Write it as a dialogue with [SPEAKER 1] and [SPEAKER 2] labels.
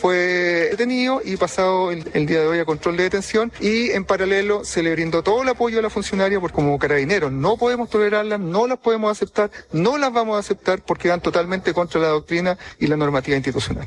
[SPEAKER 1] fue detenido y pasado el, el, día de hoy a control de detención y en paralelo se le brindó todo el apoyo a la funcionaria porque como carabineros no podemos tolerarlas, no las podemos aceptar, no las vamos a aceptar porque van totalmente contra la doctrina y la normativa institucional.